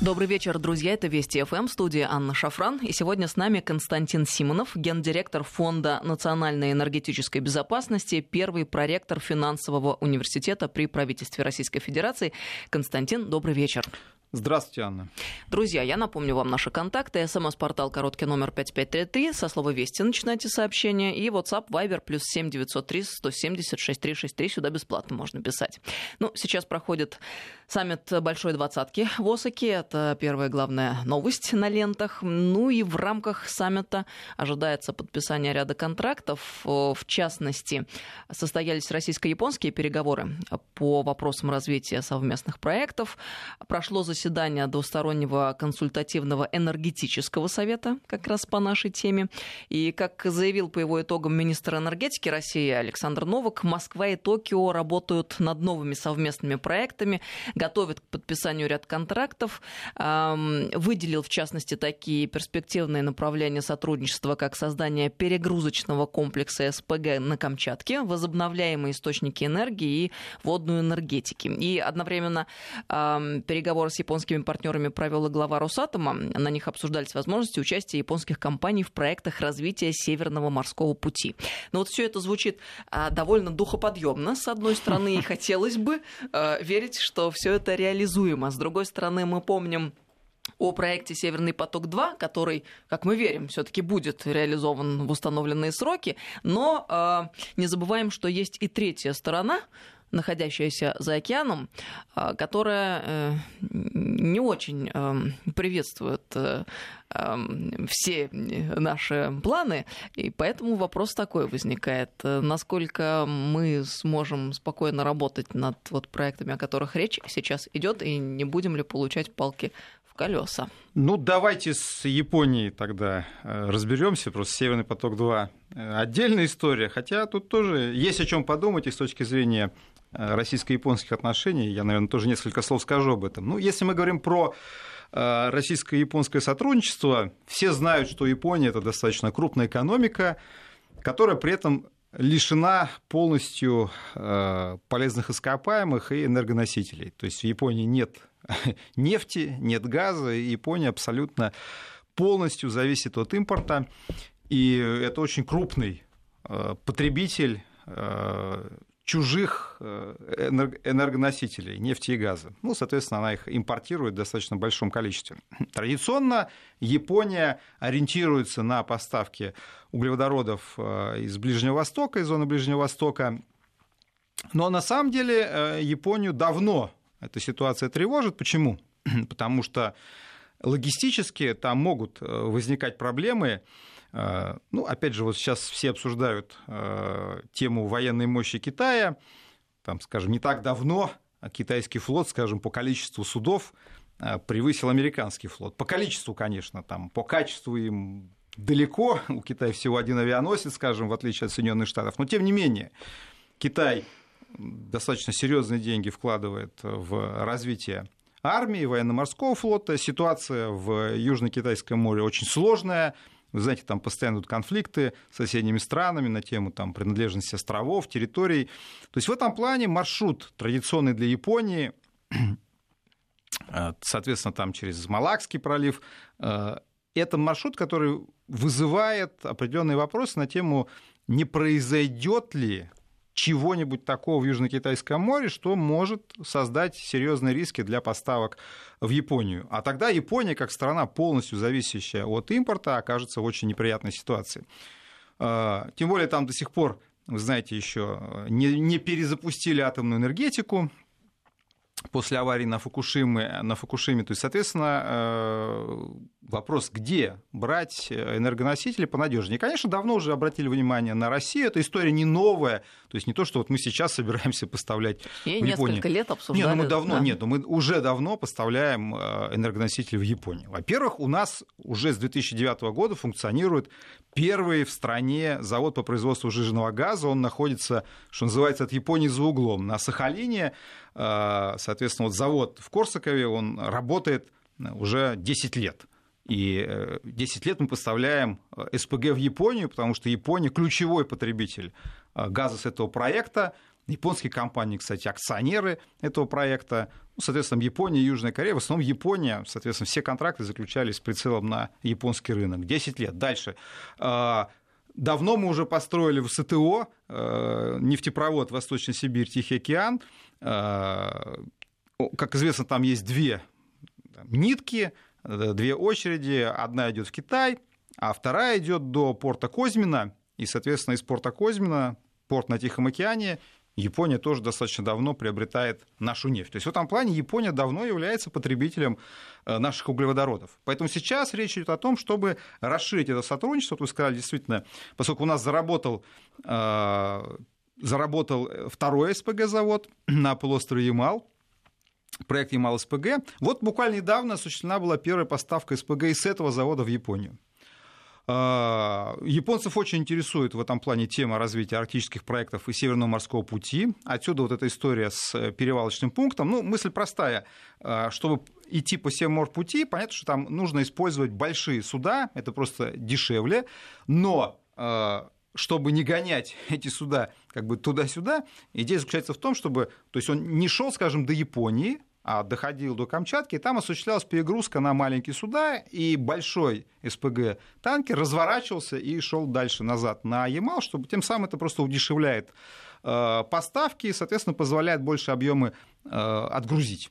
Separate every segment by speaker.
Speaker 1: Добрый вечер, друзья. Это Вести ФМ, студия Анна Шафран. И сегодня с нами Константин Симонов, гендиректор Фонда национальной энергетической безопасности, первый проректор финансового университета при правительстве Российской Федерации. Константин, добрый вечер.
Speaker 2: Здравствуйте, Анна.
Speaker 1: Друзья, я напомню вам наши контакты. СМС-портал короткий номер 5533. Со слова «Вести» начинайте сообщение. И WhatsApp Viber плюс 7903 170 6363. Сюда бесплатно можно писать. Ну, сейчас проходит саммит Большой Двадцатки в Осаке. Это первая главная новость на лентах. Ну и в рамках саммита ожидается подписание ряда контрактов. В частности, состоялись российско-японские переговоры по вопросам развития совместных проектов. Прошло заседание заседания двустороннего консультативного энергетического совета как раз по нашей теме. И, как заявил по его итогам министр энергетики России Александр Новак, Москва и Токио работают над новыми совместными проектами, готовят к подписанию ряд контрактов, выделил, в частности, такие перспективные направления сотрудничества, как создание перегрузочного комплекса СПГ на Камчатке, возобновляемые источники энергии и водную энергетики. И одновременно переговоры с японскими партнерами провел и глава Росатома. На них обсуждались возможности участия японских компаний в проектах развития Северного морского пути. Но вот все это звучит а, довольно духоподъемно, с одной стороны, и хотелось бы а, верить, что все это реализуемо. С другой стороны, мы помним о проекте Северный поток-2, который, как мы верим, все-таки будет реализован в установленные сроки. Но э, не забываем, что есть и третья сторона находящаяся за океаном, а, которая э, не очень эм, приветствует э, эм, все наши планы, и поэтому вопрос такой возникает. Насколько мы сможем спокойно работать над вот проектами, о которых речь сейчас идет, и не будем ли получать палки в колеса?
Speaker 2: Ну, давайте с Японией тогда э, разберемся. Просто Северный поток-2 отдельная история, хотя тут тоже есть о чем подумать и с точки зрения Э, российско-японских отношений. Я, наверное, тоже несколько слов скажу об этом. Ну, если мы говорим про э, российско-японское сотрудничество, все знают, что Япония это достаточно крупная экономика, которая при этом лишена полностью э, полезных ископаемых и энергоносителей. То есть в Японии нет нефти, нет газа, и Япония абсолютно полностью зависит от импорта. И это очень крупный потребитель чужих э, энергоносителей, нефти и газа. Ну, соответственно, она их импортирует в достаточно большом количестве. Традиционно Япония ориентируется на поставки углеводородов э, из Ближнего Востока, из зоны Ближнего Востока. Но на самом деле э, Японию давно эта ситуация тревожит. Почему? Потому что логистически там могут возникать проблемы ну, опять же, вот сейчас все обсуждают э, тему военной мощи Китая. Там, скажем, не так давно китайский флот, скажем, по количеству судов э, превысил американский флот. По количеству, конечно, там, по качеству им далеко. У Китая всего один авианосец, скажем, в отличие от Соединенных Штатов. Но тем не менее, Китай достаточно серьезные деньги вкладывает в развитие армии, военно-морского флота. Ситуация в Южно-Китайском море очень сложная. Вы знаете, там постоянно идут конфликты с соседними странами на тему там, принадлежности островов, территорий. То есть в этом плане маршрут традиционный для Японии, э, соответственно, там через Малакский пролив, э, это маршрут, который вызывает определенные вопросы на тему, не произойдет ли чего-нибудь такого в Южно-Китайском море, что может создать серьезные риски для поставок в Японию. А тогда Япония, как страна, полностью зависящая от импорта, окажется в очень неприятной ситуации. А, тем более там до сих пор, вы знаете, еще не, не перезапустили атомную энергетику, после аварии на Фукушиме, на Фукушиме. То есть, соответственно, э, вопрос, где брать энергоносители понадежнее. Конечно, давно уже обратили внимание на Россию. Эта история не новая. То есть не то, что вот мы сейчас собираемся поставлять
Speaker 1: И
Speaker 2: в Японию.
Speaker 1: несколько лет обсуждали.
Speaker 2: Нет, ну мы давно, да. нет, ну мы уже давно поставляем э, энергоносители в Японию. Во-первых, у нас уже с 2009 года функционирует первый в стране завод по производству жиженного газа. Он находится, что называется, от Японии за углом на Сахалине. Э, соответственно, вот завод в Корсакове, он работает уже 10 лет. И 10 э, лет мы поставляем э, СПГ в Японию, потому что Япония ключевой потребитель газа с этого проекта. Японские компании, кстати, акционеры этого проекта. Ну, соответственно, Япония и Южная Корея. В основном Япония, соответственно, все контракты заключались с прицелом на японский рынок. 10 лет. Дальше. А, давно мы уже построили в СТО э, нефтепровод Восточная Сибирь, Тихий океан. А, как известно, там есть две нитки, э, две очереди. Одна идет в Китай, а вторая идет до порта Козьмина. И, соответственно, из порта Козьмина, порт на Тихом океане, Япония тоже достаточно давно приобретает нашу нефть. То есть в этом плане Япония давно является потребителем э, наших углеводородов. Поэтому сейчас речь идет о том, чтобы расширить это сотрудничество. Вот вы сказали, действительно, поскольку у нас заработал э, заработал второй СПГ-завод на полуострове Ямал, проект Ямал-СПГ. Вот буквально недавно осуществлена была первая поставка СПГ из этого завода в Японию. А, японцев очень интересует в этом плане тема развития арктических проектов и Северного морского пути. Отсюда вот эта история с перевалочным пунктом. Ну, мысль простая. А, чтобы идти по Севморпути, понятно, что там нужно использовать большие суда, это просто дешевле, но а, чтобы не гонять эти суда как бы туда-сюда, идея заключается в том, чтобы, то есть он не шел, скажем, до Японии, а доходил до Камчатки, и там осуществлялась перегрузка на маленькие суда, и большой СПГ-танкер разворачивался и шел дальше назад на Ямал, чтобы тем самым это просто удешевляет э, поставки и, соответственно, позволяет больше объемы э, отгрузить.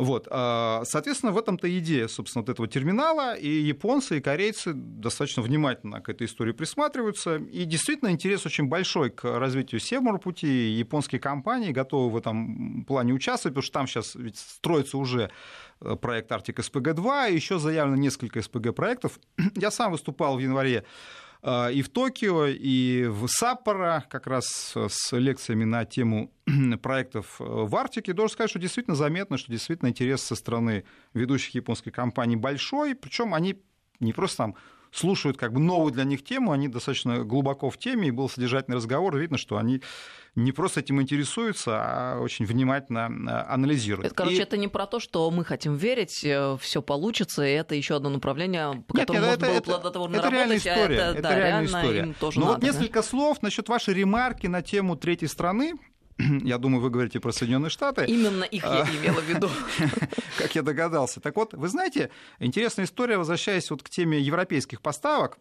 Speaker 2: Вот, а, соответственно, в этом-то идея, собственно, вот этого терминала, и японцы, и корейцы достаточно внимательно к этой истории присматриваются, и действительно интерес очень большой к развитию Севморпути, японские компании готовы в этом плане участвовать, потому что там сейчас ведь строится уже э, проект Арктик СПГ-2, еще заявлено несколько СПГ-проектов. Я сам выступал в январе и в Токио, и в Саппоро, как раз с лекциями на тему проектов э, в Арктике. Должен сказать, что действительно заметно, что действительно интерес со стороны ведущих японских компаний большой, причем они не просто там слушают как бы новую для них тему, они достаточно глубоко в теме, и был содержательный разговор, видно, что они не просто этим интересуются, а очень внимательно э, анализируют.
Speaker 1: Короче, и... это не про то, что мы хотим верить, э, все получится, и это еще одно направление, по нет, которому нет, можно это, было плодотворно
Speaker 2: это,
Speaker 1: работать.
Speaker 2: Реальная история,
Speaker 1: а это,
Speaker 2: это
Speaker 1: да,
Speaker 2: реальная история. Им
Speaker 1: тоже
Speaker 2: Но
Speaker 1: надо,
Speaker 2: вот несколько
Speaker 1: да?
Speaker 2: слов насчет вашей ремарки на тему третьей страны. Я думаю, вы говорите про Соединенные Штаты.
Speaker 1: Именно их я а, имела в виду.
Speaker 2: Как я догадался. Так вот, вы знаете, интересная история, возвращаясь вот к теме европейских поставок.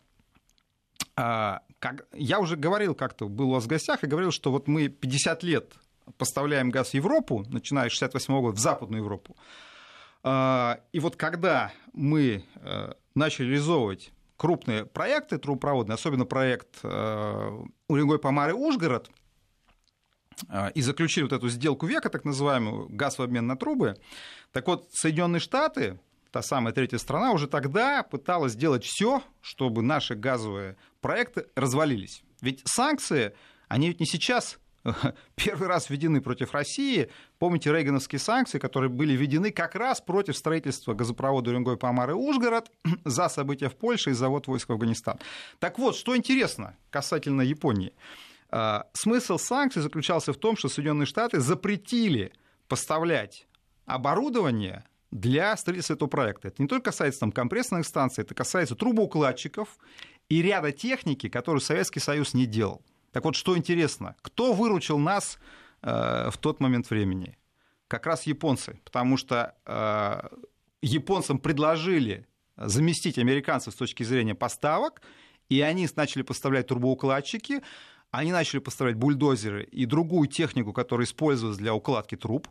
Speaker 2: А, как, я уже говорил как-то, был у вас в гостях, и говорил, что вот мы 50 лет поставляем газ в Европу, начиная с 68 года, в Западную Европу. А, и вот когда мы э, начали реализовывать крупные проекты трубопроводные, особенно проект э, Уренгой-Помары-Ужгород, и заключили вот эту сделку века, так называемую, газ в обмен на трубы, так вот, Соединенные Штаты та самая третья страна, уже тогда пыталась сделать все, чтобы наши газовые проекты развалились. Ведь санкции, они ведь не сейчас первый раз введены против России. Помните рейгановские санкции, которые были введены как раз против строительства газопровода Уренгой, Помар и Ужгород за события в Польше и завод войск в Афганистан. Так вот, что интересно касательно Японии. А, смысл санкций заключался в том, что Соединенные Штаты запретили поставлять оборудование для строительства этого проекта. Это не только касается там, компрессорных станций, это касается трубоукладчиков и ряда техники, которую Советский Союз не делал. Так вот, что интересно, кто выручил нас э, в тот момент времени? Как раз японцы, потому что э, японцам предложили заместить американцев с точки зрения поставок, и они начали поставлять трубоукладчики, они начали поставлять бульдозеры и другую технику, которая используется для укладки труб.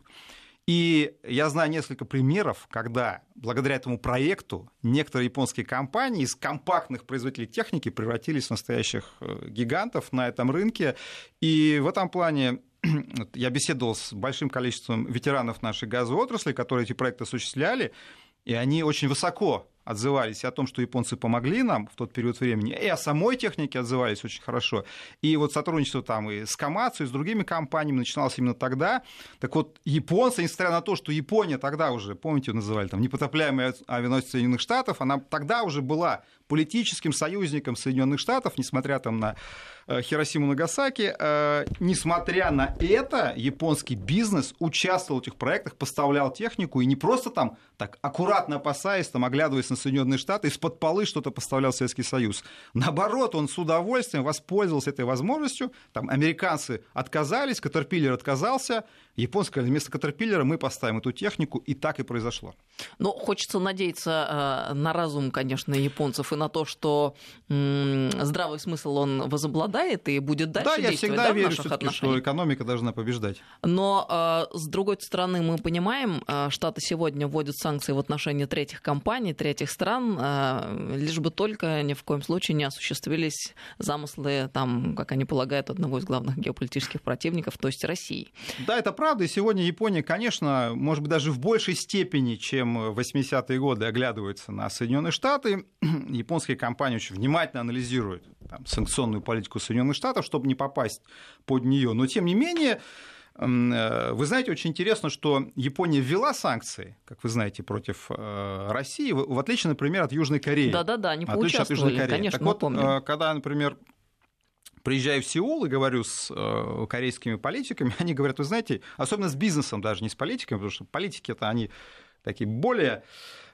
Speaker 2: И я знаю несколько примеров, когда благодаря этому проекту некоторые японские компании из компактных производителей техники превратились в настоящих э, гигантов на этом рынке. И в этом плане я беседовал с большим количеством ветеранов нашей газовой отрасли, которые эти проекты осуществляли, и они очень высоко отзывались о том, что японцы помогли нам в тот период времени, и о самой технике отзывались очень хорошо. И вот сотрудничество там и с Камацу, и с другими компаниями начиналось именно тогда. Так вот, японцы, несмотря на то, что Япония тогда уже, помните, называли там непотопляемый авианосец Соединенных Штатов, она тогда уже была политическим союзником Соединенных Штатов, несмотря там на э, Хиросиму Нагасаки. Э, несмотря на это, японский бизнес участвовал в этих проектах, поставлял технику, и не просто там так аккуратно опасаясь, там, оглядываясь на Соединенные Штаты, из-под полы что-то поставлял Советский Союз. Наоборот, он с удовольствием воспользовался этой возможностью. Там американцы отказались, Катерпиллер отказался, японцы сказали, вместо Катерпиллера мы поставим эту технику, и так и произошло.
Speaker 1: Ну, хочется надеяться э, на разум, конечно, японцев и на то, что здравый смысл он возобладает и будет дальше
Speaker 2: да,
Speaker 1: действовать
Speaker 2: я всегда
Speaker 1: да,
Speaker 2: верю,
Speaker 1: в наших отношениях.
Speaker 2: что экономика должна побеждать.
Speaker 1: Но, э, с другой стороны, мы понимаем, э, Штаты сегодня вводят санкции в отношении третьих компаний, третьих стран, лишь бы только ни в коем случае не осуществились замыслы, там, как они полагают, одного из главных геополитических противников, то есть России.
Speaker 2: Да, это правда, и сегодня Япония, конечно, может быть, даже в большей степени, чем в 80-е годы оглядывается на Соединенные Штаты. Японские компании очень внимательно анализируют там, санкционную политику Соединенных Штатов, чтобы не попасть под нее. Но, тем не менее, э, вы знаете, очень интересно, что Япония ввела санкции, как вы знаете, против э, России, в отличие, например, от Южной Кореи.
Speaker 1: Да-да-да, они поучаствовали, конечно,
Speaker 2: так вот,
Speaker 1: помним.
Speaker 2: Э, когда, например, приезжаю в Сеул и говорю с э, корейскими политиками, они говорят, вы знаете, особенно с бизнесом даже, не с политиками, потому что политики это они такие более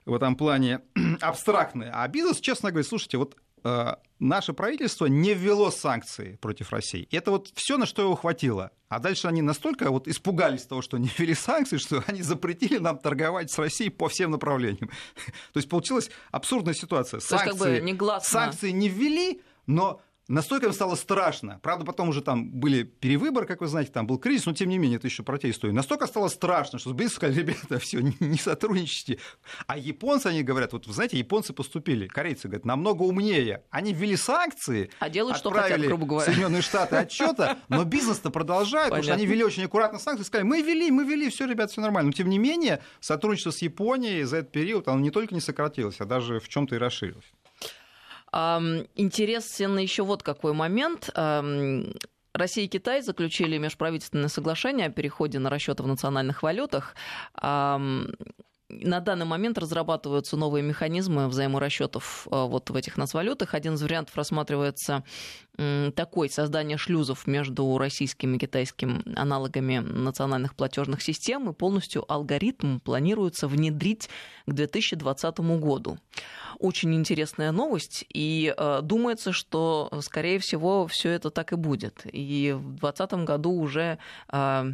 Speaker 2: в этом плане абстрактные. А бизнес, честно говоря, слушайте, вот э, наше правительство не ввело санкции против России. Это вот все, на что его хватило. А дальше они настолько вот испугались того, что не ввели санкции, что они запретили нам торговать с Россией по всем направлениям. То есть получилась абсурдная ситуация. Санкции,
Speaker 1: как бы негласно...
Speaker 2: санкции не ввели, но Настолько им стало страшно. Правда, потом уже там были перевыборы, как вы знаете, там был кризис, но тем не менее это еще про те истории. Настолько стало страшно, что сбились сказали, ребята, все, не, не сотрудничайте. А японцы, они говорят, вот вы знаете, японцы поступили, корейцы говорят, намного умнее. Они ввели санкции,
Speaker 1: а делают, что хотят, грубо говоря.
Speaker 2: Соединенные Штаты отчета, но бизнес-то продолжает, потому что они ввели очень аккуратно санкции, сказали, мы ввели, мы ввели, все, ребят, все нормально. Но тем не менее, сотрудничество с Японией за этот период, оно не только не сократилось, а даже в чем-то и расширилось.
Speaker 1: Интересен еще вот какой момент. Россия и Китай заключили межправительственное соглашение о переходе на расчеты в национальных валютах. На данный момент разрабатываются новые механизмы взаиморасчетов а, вот в этих нацвалютах. Один из вариантов рассматривается такой создание шлюзов между российскими и китайскими аналогами национальных платежных систем, и полностью алгоритм планируется внедрить к 2020 году. Очень интересная новость, и э, думается, что, скорее всего, все это так и будет. И в 2020 году уже э,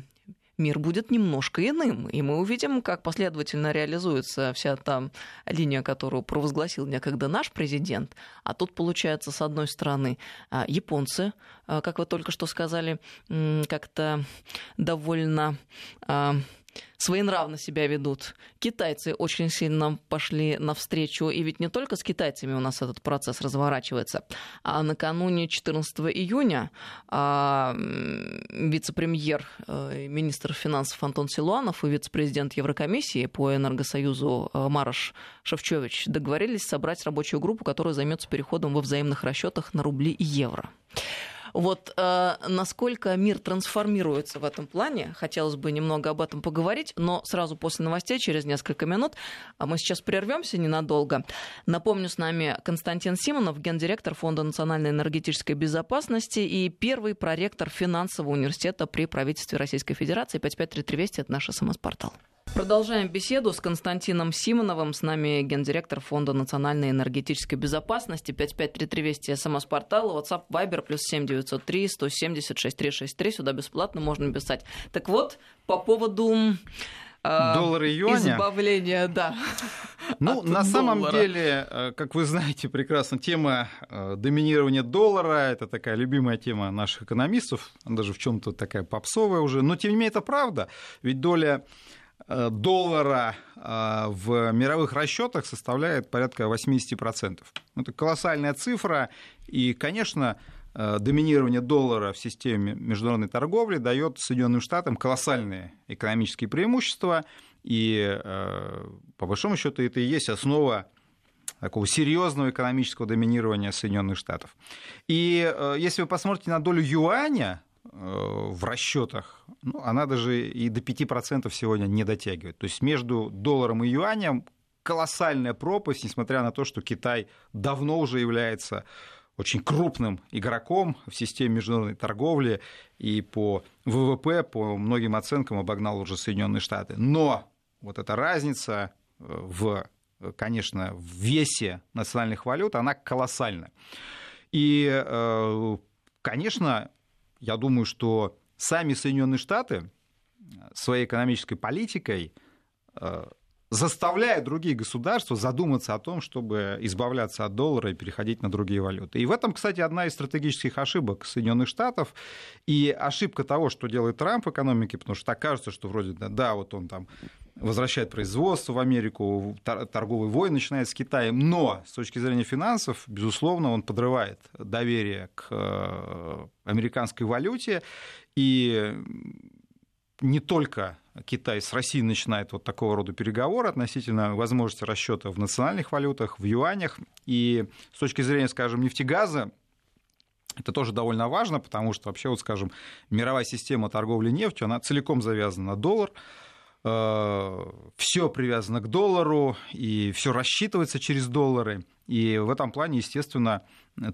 Speaker 1: мир будет немножко иным. И мы увидим, как последовательно реализуется вся та линия, которую провозгласил некогда наш президент. А тут, получается, с одной стороны, а, японцы, а, как вы только что сказали, как-то довольно а, своенравно себя ведут. Китайцы очень сильно пошли навстречу, и ведь не только с китайцами у нас этот процесс разворачивается, а накануне 14 июня а, вице-премьер, э, министр финансов Антон Силуанов и вице-президент Еврокомиссии по Энергосоюзу э, Марош Шевчевич договорились собрать рабочую группу, которая займется переходом во взаимных расчетах на рубли и евро. Вот э, насколько мир трансформируется в этом плане, хотелось бы немного об этом поговорить, но сразу после новостей, через несколько минут, а мы сейчас прервемся ненадолго. Напомню, с нами Константин Симонов, гендиректор Фонда национальной энергетической безопасности и первый проректор финансового университета при правительстве Российской Федерации. 5533 Вести – это наш СМС-портал. Продолжаем беседу с Константином Симоновым. С нами гендиректор Фонда национальной энергетической безопасности. 5533 Вести СМС-портал, WhatsApp, Viber, плюс 7903 176 363. Сюда бесплатно можно писать. Так вот, по поводу
Speaker 2: э, доллара и юаня.
Speaker 1: Избавление, да.
Speaker 2: Ну, на доллара. самом деле, э, как вы знаете прекрасно, тема э, доминирования доллара это такая любимая тема наших экономистов, даже в чем-то такая попсовая уже. Но тем не менее это правда, ведь доля доллара э, в мировых расчетах составляет порядка 80%. Это колоссальная цифра, и, конечно, э, доминирование доллара в системе международной торговли дает Соединенным Штатам колоссальные экономические преимущества, и по большому счету это и есть основа такого серьезного экономического доминирования Соединенных Штатов. И если вы посмотрите на долю юаня Э, в расчетах, ну, она даже и до 5% сегодня не дотягивает. То есть между долларом и юанем колоссальная пропасть, несмотря на то, что Китай давно уже является очень крупным игроком в системе международной торговли и по ВВП, по многим оценкам обогнал уже Соединенные Штаты. Но вот эта разница э, в конечно, в весе национальных валют, она колоссальна. И, э, конечно, я думаю, что сами Соединенные Штаты своей экономической политикой э, заставляет другие государства задуматься о том, чтобы избавляться от доллара и переходить на другие валюты. И в этом, кстати, одна из стратегических ошибок Соединенных Штатов и ошибка того, что делает Трамп в экономике, потому что так кажется, что вроде, да, вот он там возвращает производство в Америку, торговый войн начинает с Китаем, но с точки зрения финансов, безусловно, он подрывает доверие к э, американской валюте, и не только Китай с Россией начинает вот такого рода переговоры относительно возможности расчета в национальных валютах, в юанях. И с точки зрения, скажем, нефтегаза, это тоже довольно важно, потому что вообще, вот, скажем, мировая система торговли нефтью, она целиком завязана на доллар. Э, все привязано к доллару, и все рассчитывается через доллары. И в этом плане, естественно,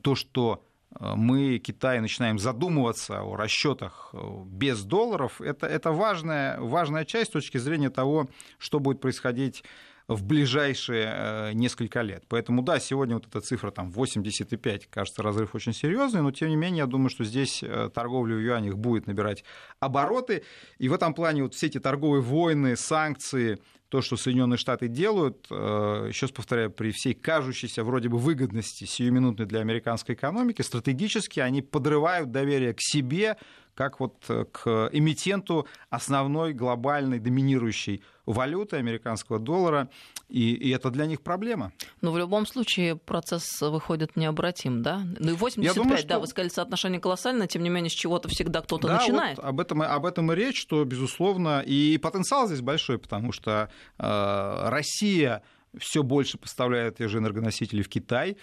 Speaker 2: то, что Э, мы, Китай, начинаем задумываться о расчетах э, без долларов, это, это важная, важная часть с точки зрения того, что будет происходить в ближайшие э, несколько лет. Поэтому да, сегодня вот эта цифра там 85, кажется, разрыв очень серьезный, но тем не менее я думаю, что здесь торговля в юанях будет набирать обороты. И в этом плане вот все эти торговые войны, санкции, то, что Соединенные Штаты делают, э, еще раз повторяю, при всей кажущейся вроде бы выгодности сиюминутной для американской экономики, стратегически они подрывают доверие к себе, как вот э, к эмитенту основной глобальной доминирующей валюты американского доллара, и, и это для них проблема.
Speaker 1: Но в любом случае процесс выходит необратим, да? Ну и 85, думаю, что... да, вы сказали, соотношение колоссальное, тем не менее, с чего-то всегда кто-то да, начинает.
Speaker 2: Вот об, этом, об этом и речь, что, безусловно, и потенциал здесь большой, потому что э, Россия все больше поставляет те же энергоносители в Китай, Э,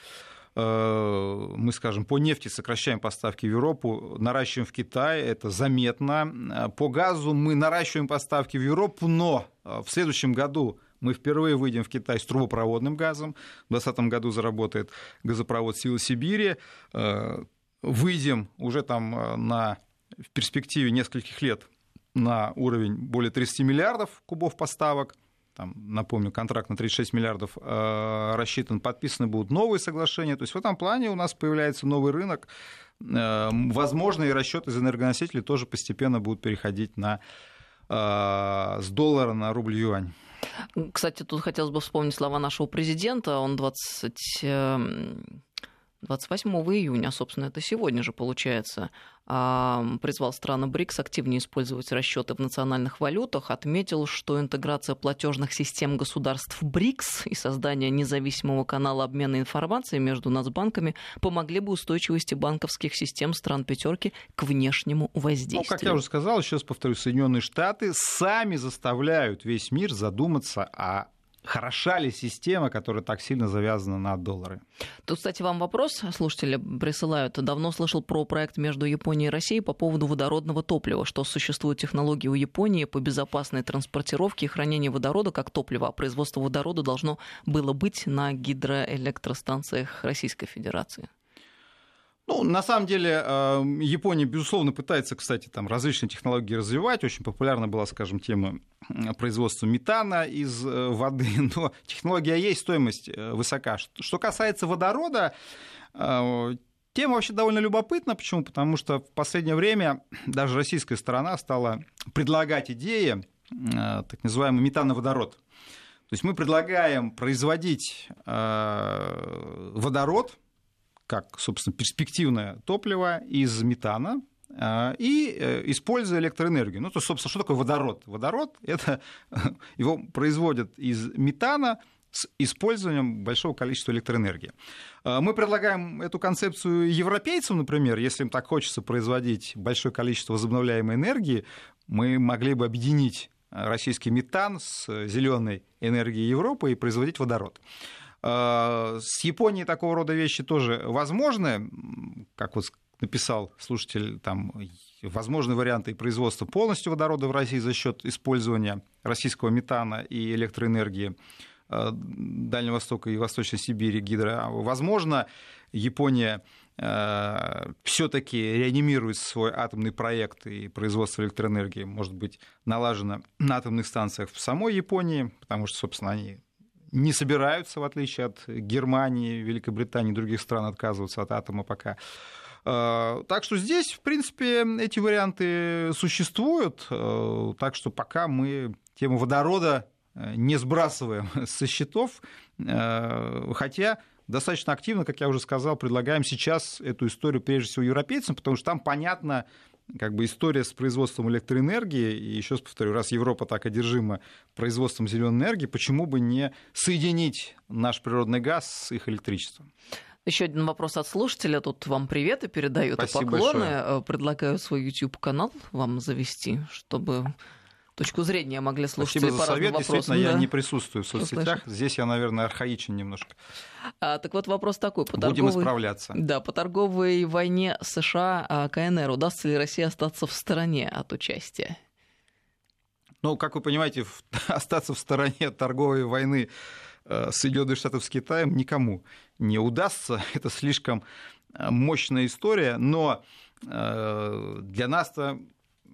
Speaker 2: мы, скажем, по нефти сокращаем поставки в Европу, наращиваем в Китае, это заметно. По газу мы наращиваем поставки в Европу, но э, в следующем году мы впервые выйдем в Китай с трубопроводным газом. В 2020 году заработает газопровод «Силы Сибири». Э, выйдем уже там на, в перспективе нескольких лет на уровень более 30 миллиардов кубов поставок там, напомню, контракт на 36 миллиардов э, рассчитан, подписаны будут новые соглашения. То есть в этом плане у нас появляется новый рынок. Э, возможно, и расчеты из энергоносителей тоже постепенно будут переходить на, э, с доллара на рубль юань.
Speaker 1: Кстати, тут хотелось бы вспомнить слова нашего президента. Он 20 28 июня, собственно, это сегодня же получается, призвал страны БРИКС активнее использовать расчеты в национальных валютах, отметил, что интеграция платежных систем государств БРИКС и создание независимого канала обмена информацией между нацбанками помогли бы устойчивости банковских систем стран пятерки к внешнему воздействию. Ну,
Speaker 2: как я уже сказал, сейчас повторю, Соединенные Штаты сами заставляют весь мир задуматься о хороша ли система, которая так сильно завязана на доллары.
Speaker 1: Тут, кстати, вам вопрос слушатели присылают. Давно слышал про проект между Японией и Россией по поводу водородного топлива, что существуют технологии у Японии по безопасной транспортировке и хранению водорода как топлива, а производство водорода должно было быть на гидроэлектростанциях Российской Федерации.
Speaker 2: Ну, на самом деле, эм, Япония, безусловно, пытается, кстати, там различные технологии развивать. Очень популярна была, скажем, тема производства метана из э, воды, но технология есть, стоимость э, высока. Что касается водорода, э, Тема вообще довольно любопытна. Почему? Потому что в последнее время даже российская сторона стала предлагать идеи, так называемый метановодород. То есть мы предлагаем производить водород как, собственно, перспективное топливо из метана, а, и э, используя электроэнергию. Ну, то, собственно, что такое водород? Водород — это его производят из метана с использованием большого количества электроэнергии. А, мы предлагаем эту концепцию европейцам, например, если им так хочется производить большое количество возобновляемой энергии, мы могли бы объединить российский метан с зеленой энергией Европы и производить водород. А, с Японией такого рода вещи тоже возможны, как вот написал слушатель, там возможны варианты производства полностью водорода в России за счет использования российского метана и электроэнергии а, Дальнего Востока и Восточной Сибири гидро. Возможно, Япония а, все-таки реанимирует свой атомный проект и производство электроэнергии, может быть, налажено на атомных станциях в самой Японии, потому что, собственно, они не собираются, в отличие от Германии, Великобритании и других стран, отказываться от атома пока. Так что здесь, в принципе, эти варианты существуют. Так что пока мы тему водорода не сбрасываем со счетов, хотя достаточно активно, как я уже сказал, предлагаем сейчас эту историю прежде всего европейцам, потому что там понятно, как бы история с производством электроэнергии, и еще раз повторю, раз Европа так одержима производством зеленой энергии, почему бы не соединить наш природный газ с их электричеством?
Speaker 1: Еще один вопрос от слушателя. Тут вам привет и передают
Speaker 2: Спасибо
Speaker 1: поклоны.
Speaker 2: Большое.
Speaker 1: Предлагаю свой YouTube-канал вам завести, чтобы точку зрения могли слушатели
Speaker 2: Спасибо за совет.
Speaker 1: вопросам.
Speaker 2: Действительно,
Speaker 1: да.
Speaker 2: я не присутствую в соцсетях.
Speaker 1: Слышно.
Speaker 2: Здесь я, наверное, архаичен немножко.
Speaker 1: А, так вот вопрос такой. По
Speaker 2: Будем
Speaker 1: торговой...
Speaker 2: исправляться.
Speaker 1: Да, по торговой войне США а, КНР удастся ли России остаться в стороне от участия?
Speaker 2: Ну, как вы понимаете, в- остаться в стороне от торговой войны э, Соединенных Штатов с Китаем никому не удастся. Это слишком э, мощная история, но э, для нас-то,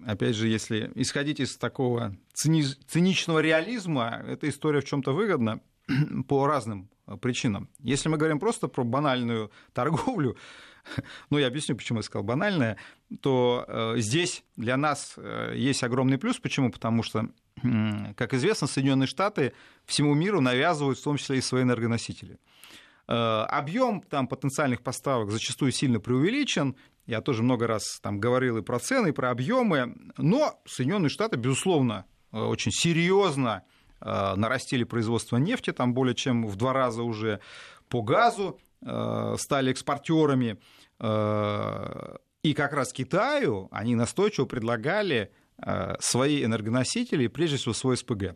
Speaker 2: опять же, если исходить из такого цини- циничного реализма, эта история в чем-то выгодна по разным э, причинам. Если мы говорим просто про банальную торговлю, ну, я объясню, почему я сказал банальная, то э, здесь для нас э, есть огромный плюс. Почему? Потому что, как известно, Соединенные Штаты всему миру навязывают в том числе и свои энергоносители. Объем там потенциальных поставок зачастую сильно преувеличен. Я тоже много раз там говорил и про цены, и про объемы. Но Соединенные Штаты, безусловно, э, очень серьезно э, нарастили производство нефти, там более чем в два раза уже по газу э, стали экспортерами. И как раз Китаю они настойчиво предлагали свои энергоносители, прежде всего свой СПГ.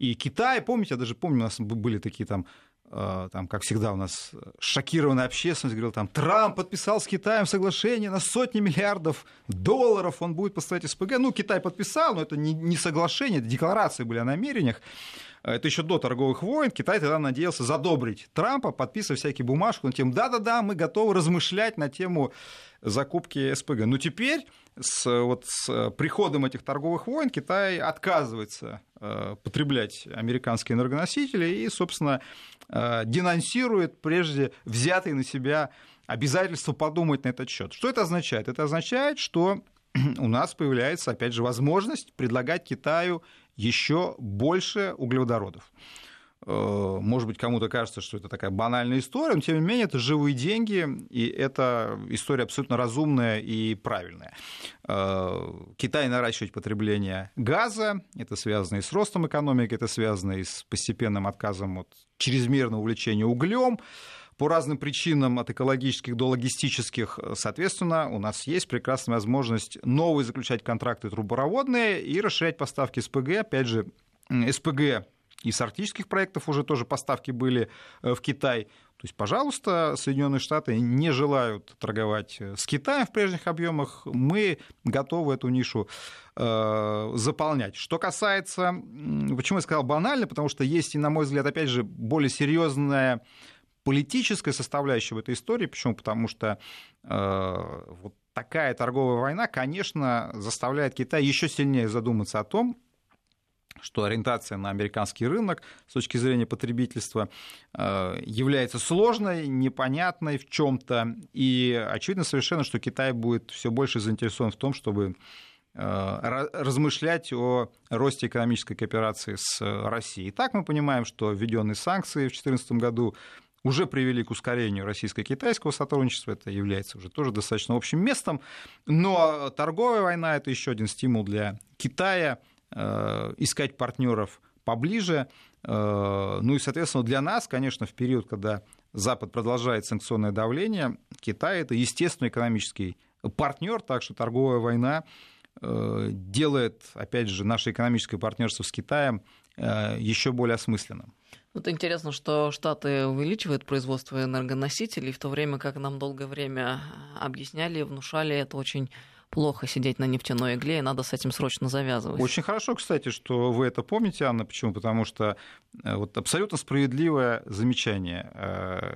Speaker 2: И Китай, помните, я даже помню, у нас были такие там, там как всегда у нас шокированная общественность говорила, там, Трамп подписал с Китаем соглашение на сотни миллиардов долларов, он будет поставить СПГ. Ну, Китай подписал, но это не, не соглашение, это декларации были о намерениях. Это еще до торговых войн. Китай тогда надеялся задобрить Трампа, подписывая всякие бумажку на тему «да-да-да, мы готовы размышлять на тему закупки СПГ». Но теперь с, вот, с приходом этих торговых войн Китай отказывается э, потреблять американские энергоносители и, собственно, э, денонсирует прежде взятые на себя обязательства подумать на этот счет. Что это означает? Это означает, что у нас появляется, опять же, возможность предлагать Китаю еще больше углеводородов. Э, Может быть, кому-то кажется, что это такая банальная история, но тем не менее это живые деньги, и это история абсолютно разумная и правильная. Э, Китай наращивает потребление газа, это связано и с ростом экономики, это связано и с постепенным отказом от чрезмерного увлечения углем по разным причинам, от экологических до логистических, соответственно, у нас есть прекрасная возможность новые заключать контракты трубопроводные и расширять поставки СПГ. Опять же, СПГ из арктических проектов уже тоже поставки были э, в Китай. То есть, пожалуйста, Соединенные Штаты не желают торговать с Китаем в прежних объемах. Мы готовы эту нишу э, заполнять. Что касается, почему я сказал банально, потому что есть, и, на мой взгляд, опять же, более серьезная политическая составляющая в этой истории. Почему? Потому что э, вот такая торговая война, конечно, заставляет Китай еще сильнее задуматься о том, что ориентация на американский рынок с точки зрения потребительства э, является сложной, непонятной в чем-то. И очевидно совершенно, что Китай будет все больше заинтересован в том, чтобы э, размышлять о росте экономической кооперации с Россией. И так мы понимаем, что введенные санкции в 2014 году уже привели к ускорению российско-китайского сотрудничества, это является уже тоже достаточно общим местом, но торговая война – это еще один стимул для Китая э, искать партнеров поближе, э, ну и, соответственно, для нас, конечно, в период, когда Запад продолжает санкционное давление, Китай – это естественный экономический партнер, так что торговая война э, делает, опять же, наше экономическое партнерство с Китаем еще более осмысленным.
Speaker 1: Вот интересно, что Штаты увеличивают производство энергоносителей, в то время как нам долгое время объясняли, внушали, это очень плохо сидеть на нефтяной игле, и надо с этим срочно завязывать.
Speaker 2: Очень хорошо, кстати, что вы это помните, Анна. Почему? Потому что вот абсолютно справедливое замечание.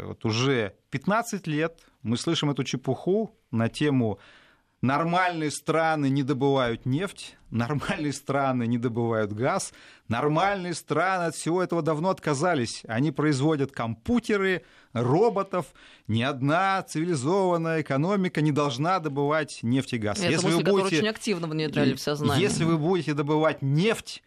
Speaker 2: Вот уже 15 лет мы слышим эту чепуху на тему Нормальные страны не добывают нефть, нормальные страны не добывают газ, нормальные страны от всего этого давно отказались. Они производят компьютеры, роботов. Ни одна цивилизованная экономика не должна добывать нефть и газ.
Speaker 1: Это если мысль, вы будете... очень активно внедряли в сознание.
Speaker 2: Если вы будете добывать нефть,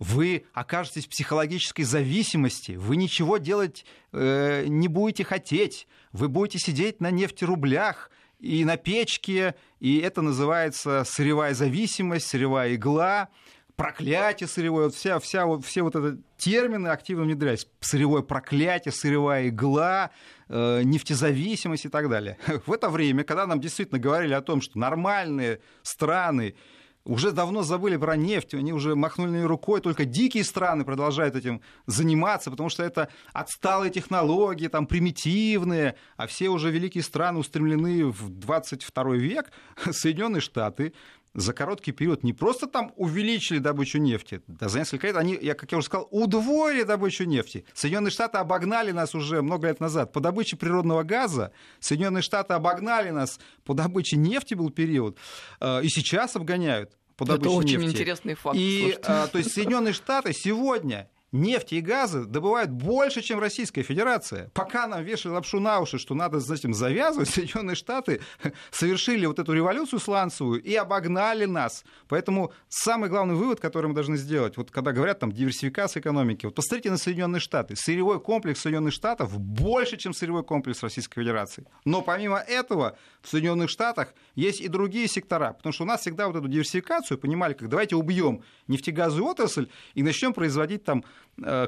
Speaker 2: вы окажетесь в психологической зависимости, вы ничего делать э, не будете хотеть, вы будете сидеть на нефтерублях, и на печке, и это называется сырьевая зависимость, сырьевая игла, проклятие сырьевое, вот вся, вся, вот, все вот эти термины активно внедрялись. Сырьевое проклятие, сырьевая игла, э, нефтезависимость и так далее. В это время, когда нам действительно говорили о том, что нормальные страны уже давно забыли про нефть, они уже махнули рукой, только дикие страны продолжают этим заниматься, потому что это отсталые технологии, там, примитивные, а все уже великие страны устремлены в 22 век, Соединенные Штаты, за короткий период не просто там увеличили добычу нефти, да за несколько лет они, я, как я уже сказал, удвоили добычу нефти. Соединенные Штаты обогнали нас уже много лет назад по добыче природного газа. Соединенные Штаты обогнали нас по добыче нефти был период, э, и сейчас обгоняют по добыче
Speaker 1: нефти. Это
Speaker 2: очень
Speaker 1: интересный факт.
Speaker 2: И, а, то есть Соединенные Штаты сегодня нефти и газы добывают больше, чем Российская Федерация. Пока нам вешали лапшу на уши, что надо с этим завязывать, Соединенные Штаты совершили вот эту революцию сланцевую и обогнали нас. Поэтому самый главный вывод, который мы должны сделать, вот когда говорят там диверсификация экономики, вот посмотрите на Соединенные Штаты. Сырьевой комплекс Соединенных Штатов больше, чем сырьевой комплекс Российской Федерации. Но помимо этого в Соединенных Штатах есть и другие сектора, потому что у нас всегда вот эту диверсификацию понимали, как давайте убьем нефтегазовую отрасль и начнем производить там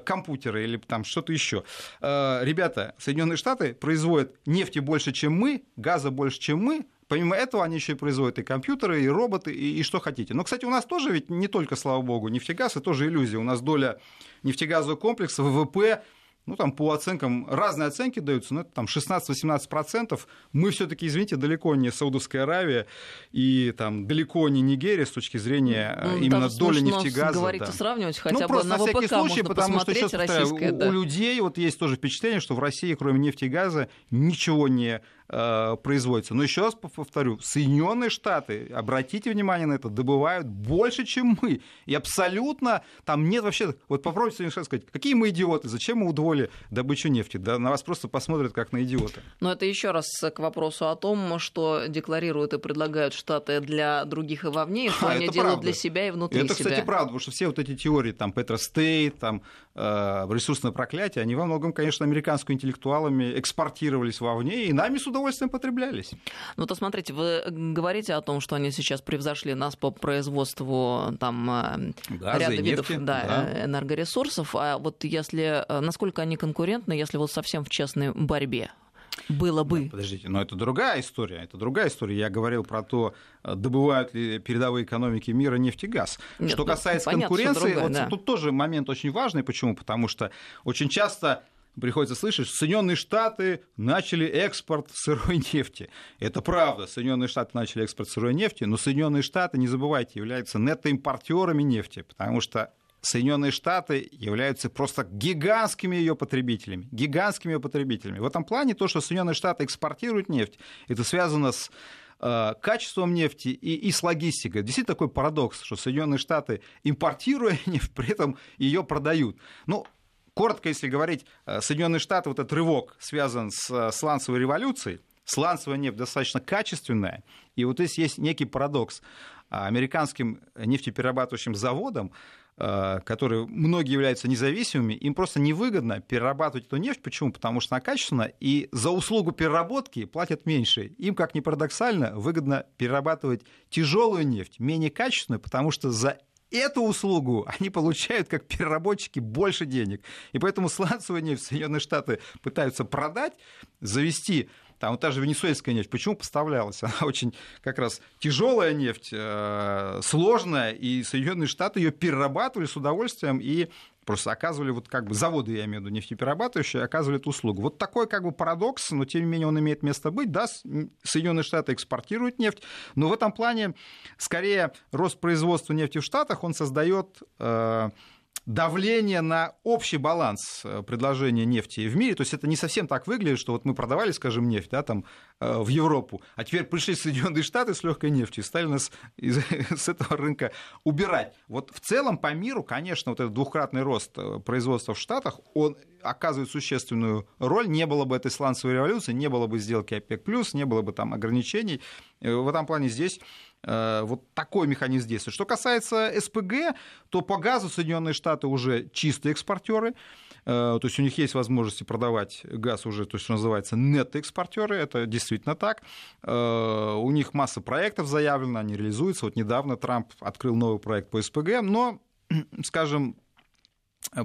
Speaker 2: компьютеры или там что-то еще. Э, ребята, Соединенные Штаты производят нефти больше, чем мы, газа больше, чем мы, Помимо этого, они еще и производят и компьютеры, и роботы, и, и что хотите. Но, кстати, у нас тоже ведь не только, слава богу, нефтегаз, это тоже иллюзия. У нас доля нефтегазового комплекса ВВП ну, там по оценкам, разные оценки даются, но это там 16-18%. Мы все таки извините, далеко не Саудовская Аравия и там далеко не Нигерия с точки зрения ну, именно доли нефтегаза.
Speaker 1: говорить
Speaker 2: да.
Speaker 1: сравнивать, хотя ну, бы просто на, на всякий случай, потому что сейчас у,
Speaker 2: да. у людей вот есть тоже впечатление, что в России, кроме нефти и газа, ничего не Э, производится. Но еще раз повторю, Соединенные Штаты, обратите внимание на это, добывают больше, чем мы. И абсолютно там нет вообще... Вот попробуйте Соединенные Штаты сказать, какие мы идиоты, зачем мы удвоили добычу нефти? Да, на вас просто посмотрят как на идиота.
Speaker 1: Но это еще раз к вопросу о том, что декларируют и предлагают Штаты для других и вовне, и что а, они делают правда. для себя и внутри
Speaker 2: это,
Speaker 1: себя.
Speaker 2: Это, кстати, правда, потому что все вот эти теории, там, Петра Стейт, там, э, ресурсное проклятие, они во многом, конечно, американскими интеллектуалами экспортировались вовне, и нами с удовольствием удовольствием потреблялись.
Speaker 1: Ну, то смотрите, вы говорите о том, что они сейчас превзошли нас по производству там э, Газы, ряда видов нефти, да, да. энергоресурсов. А вот если, э, насколько они конкурентны, если вот совсем в честной борьбе? было бы.
Speaker 2: Подождите, но это другая история. Это другая история. Я говорил про то, э, добывают ли передовые экономики мира нефть и газ. Нет, что ну, касается понятно, конкуренции, что другая, вот да. тут тоже момент очень важный. Почему? Потому что очень часто приходится слышать, что Соединенные Штаты начали экспорт сырой нефти. Это правда, Соединенные Штаты начали экспорт сырой нефти, но Соединенные Штаты, не забывайте, являются нетоимпортерами нефти, потому что Соединенные Штаты являются просто гигантскими ее потребителями. Гигантскими ее потребителями. В этом плане то, что Соединенные Штаты экспортируют нефть, это связано с э, качеством нефти и, и с логистикой. Действительно такой парадокс, что Соединенные Штаты, импортируя нефть, при этом ее продают. Ну, Коротко, если говорить, э, Соединенные Штаты, вот этот рывок связан с э, сланцевой революцией. Сланцевая нефть достаточно качественная. И вот здесь есть некий парадокс. Американским нефтеперерабатывающим заводам, э, которые многие являются независимыми, им просто невыгодно перерабатывать эту нефть. Почему? Потому что она качественная, и за услугу переработки платят меньше. Им, как ни парадоксально, выгодно перерабатывать тяжелую нефть, менее качественную, потому что за эту услугу они получают как переработчики больше денег. И поэтому сланцевую нефть Соединенные Штаты пытаются продать, завести там вот та же венесуэльская нефть, почему поставлялась? Она очень как раз тяжелая нефть, э, сложная, и Соединенные Штаты ее перерабатывали с удовольствием и просто оказывали, вот как бы заводы, я имею в виду, нефтеперерабатывающие, оказывали эту услугу. Вот такой как бы парадокс, но тем не менее он имеет место быть. Да, Соединенные Штаты экспортируют нефть, но в этом плане скорее рост производства нефти в Штатах, он создает э, давление на общий баланс э, предложения нефти в мире. То есть это не совсем так выглядит, что вот мы продавали, скажем, нефть да, там, э, в Европу, а теперь пришли Соединенные Штаты с легкой нефтью и стали нас из, с этого рынка убирать. Вот в целом по миру, конечно, вот этот двухкратный рост э, производства в Штатах, он оказывает существенную роль. Не было бы этой сланцевой революции, не было бы сделки ОПЕК+, не было бы там ограничений. В этом плане здесь вот такой механизм действия. Что касается СПГ, то по газу Соединенные Штаты уже чистые экспортеры, э, то есть у них есть возможности продавать газ уже, то есть что называется нет-экспортеры, это действительно так. Э, у них масса проектов заявлено, они реализуются. Вот недавно Трамп открыл новый проект по СПГ, но, скажем,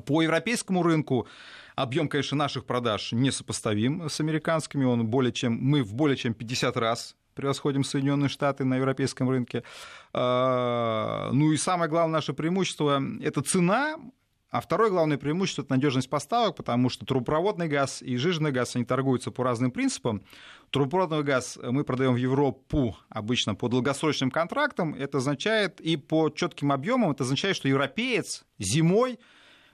Speaker 2: по европейскому рынку объем, конечно, наших продаж несопоставим с американскими. Он более чем, мы в более чем 50 раз превосходим Соединенные Штаты на европейском рынке. А, ну и самое главное наше преимущество – это цена, а второе главное преимущество – это надежность поставок, потому что трубопроводный газ и жиженый газ, они торгуются по разным принципам. Трубопроводный газ мы продаем в Европу обычно по долгосрочным контрактам. Это означает и по четким объемам, это означает, что европеец зимой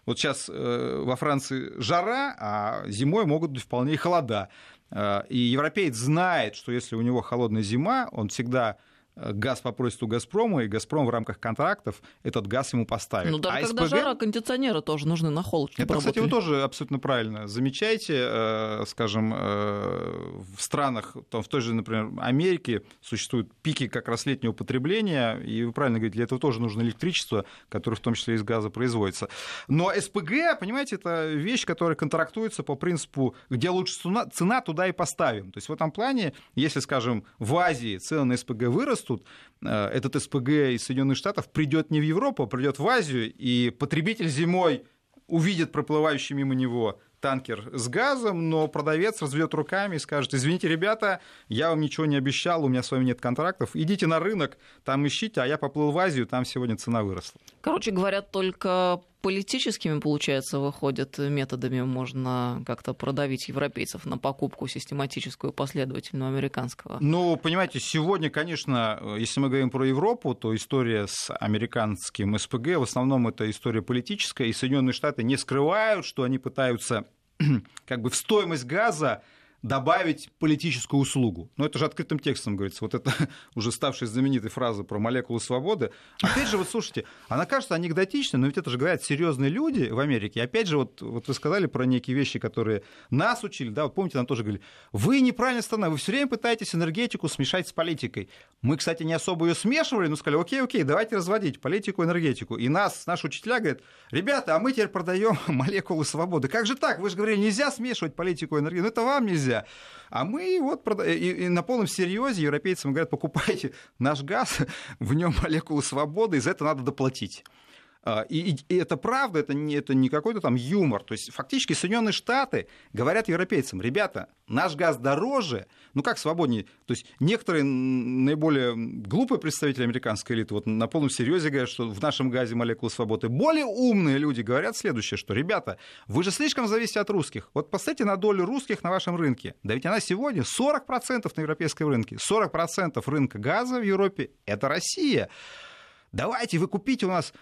Speaker 2: вот сейчас э, во Франции жара, а зимой могут быть вполне холода. Э, и европеец знает, что если у него холодная зима, он всегда газ попросит у «Газпрома», и «Газпром» в рамках контрактов этот газ ему поставит.
Speaker 1: Ну, даже а когда СПГ... жара, кондиционеры тоже нужны на холод.
Speaker 2: Это, кстати, вы тоже абсолютно правильно замечаете. Э, скажем, э, в странах, там, в той же, например, Америке существуют пики как раз летнего потребления, и вы правильно говорите, для этого тоже нужно электричество, которое в том числе из газа производится. Но СПГ, понимаете, это вещь, которая контрактуется по принципу, где лучше цена, цена туда и поставим. То есть в этом плане, если, скажем, в Азии цены на СПГ вырастут, вырастут, э, этот СПГ из Соединенных Штатов придет не в Европу, а придет в Азию, и потребитель зимой увидит проплывающий мимо него танкер с газом, но продавец разведет руками и скажет, извините, ребята, я вам ничего не обещал, у меня с вами нет контрактов, идите на рынок, там ищите, а я поплыл в Азию, там сегодня цена выросла.
Speaker 1: Короче говоря, только политическими, получается, выходят методами можно как-то продавить европейцев на покупку систематическую последовательную американского?
Speaker 2: Ну, понимаете, сегодня, конечно, если мы говорим про Европу, то история с американским СПГ в основном это история политическая, и Соединенные Штаты не скрывают, что они пытаются как бы в стоимость газа добавить политическую услугу. Но это же открытым текстом говорится. Вот это уже ставшая знаменитой фраза про молекулы свободы. Опять же, вот слушайте, она кажется анекдотичной, но ведь это же говорят серьезные люди в Америке. Опять же, вот, вот вы сказали про некие вещи, которые нас учили, да, вот помните, нам тоже говорили, вы неправильно страна, вы все время пытаетесь энергетику смешать с политикой. Мы, кстати, не особо ее смешивали, но сказали, окей, окей, давайте разводить политику и энергетику. И нас, наши учителя говорят, ребята, а мы теперь продаем молекулы свободы. Как же так? Вы же говорили, нельзя смешивать политику и энергетику. Ну, это вам нельзя нельзя. А мы вот и, и на полном серьезе европейцам говорят, покупайте наш газ, в нем молекулы свободы, и за это надо доплатить. А, и, и это правда, это не, это не какой-то там юмор. То есть фактически Соединенные Штаты говорят европейцам, ребята, наш газ дороже, ну как свободнее. То есть некоторые наиболее глупые представители американской элиты вот на полном серьезе говорят, что в нашем газе молекулы свободы. Более умные люди говорят следующее, что, ребята, вы же слишком зависите от русских. Вот посмотрите на долю русских на вашем рынке. Да ведь она сегодня 40% на европейском рынке. 40% рынка газа в Европе – это Россия. Давайте вы купите у нас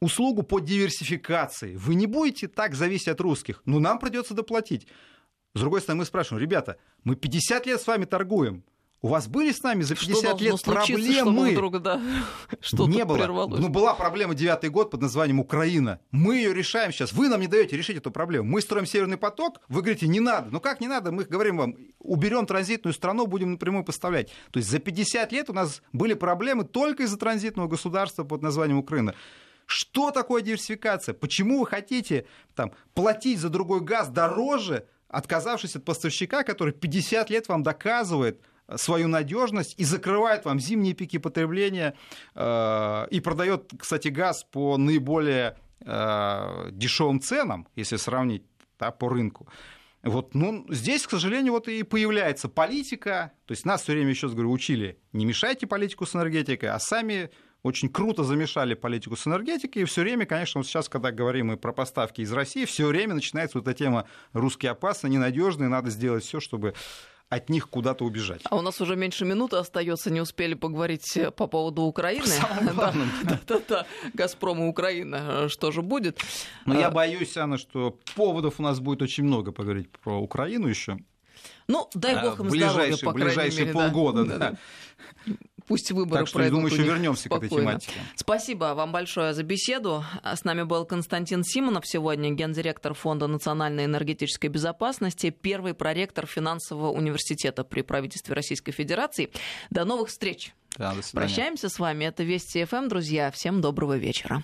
Speaker 2: услугу по диверсификации. Вы не будете так зависеть от русских, но нам придется доплатить. С другой стороны, мы спрашиваем, ребята, мы 50 лет с вами торгуем, у вас были с нами за 50 лет проблемы?
Speaker 1: Вдруг, да,
Speaker 2: что не было. Прервалось? Ну, была проблема девятый год под названием Украина. Мы ее решаем сейчас. Вы нам не даете решить эту проблему. Мы строим Северный поток, вы говорите, не надо. Ну как не надо? Мы говорим вам, уберем транзитную страну, будем напрямую поставлять. То есть за 50 лет у нас были проблемы только из-за транзитного государства под названием Украина. Что такое диверсификация? Почему вы хотите там, платить за другой газ дороже, отказавшись от поставщика, который 50 лет вам доказывает свою надежность и закрывает вам зимние пики потребления э, и продает, кстати, газ по наиболее э, дешевым ценам, если сравнить да, по рынку. Вот, ну, здесь, к сожалению, вот и появляется политика. То есть нас все время, еще раз говорю, учили, не мешайте политику с энергетикой, а сами очень круто замешали политику с энергетикой, и все время, конечно, вот сейчас, когда говорим мы про поставки из России, все время начинается вот эта тема русские опасны, ненадежные, надо сделать все, чтобы от них куда-то убежать.
Speaker 1: А у нас уже меньше минуты остается, не успели поговорить по поводу Украины. Да-да-да, Газпром и Украина, что же будет?
Speaker 2: Но я а, боюсь, Анна, что поводов у нас будет очень много поговорить про Украину еще.
Speaker 1: Ну, дай а, бог им здоровья, по
Speaker 2: ближайшие
Speaker 1: мере,
Speaker 2: полгода,
Speaker 1: да.
Speaker 2: да.
Speaker 1: Пусть выборы
Speaker 2: так что, пройдут.
Speaker 1: думаю,
Speaker 2: еще вернемся
Speaker 1: спокойно.
Speaker 2: к этой тематике.
Speaker 1: Спасибо вам большое за беседу. С нами был Константин Симонов сегодня, гендиректор Фонда национальной энергетической безопасности, первый проректор финансового университета при правительстве Российской Федерации. До новых встреч.
Speaker 2: Да, до
Speaker 1: Прощаемся с вами. Это Вести ФМ, друзья. Всем доброго вечера.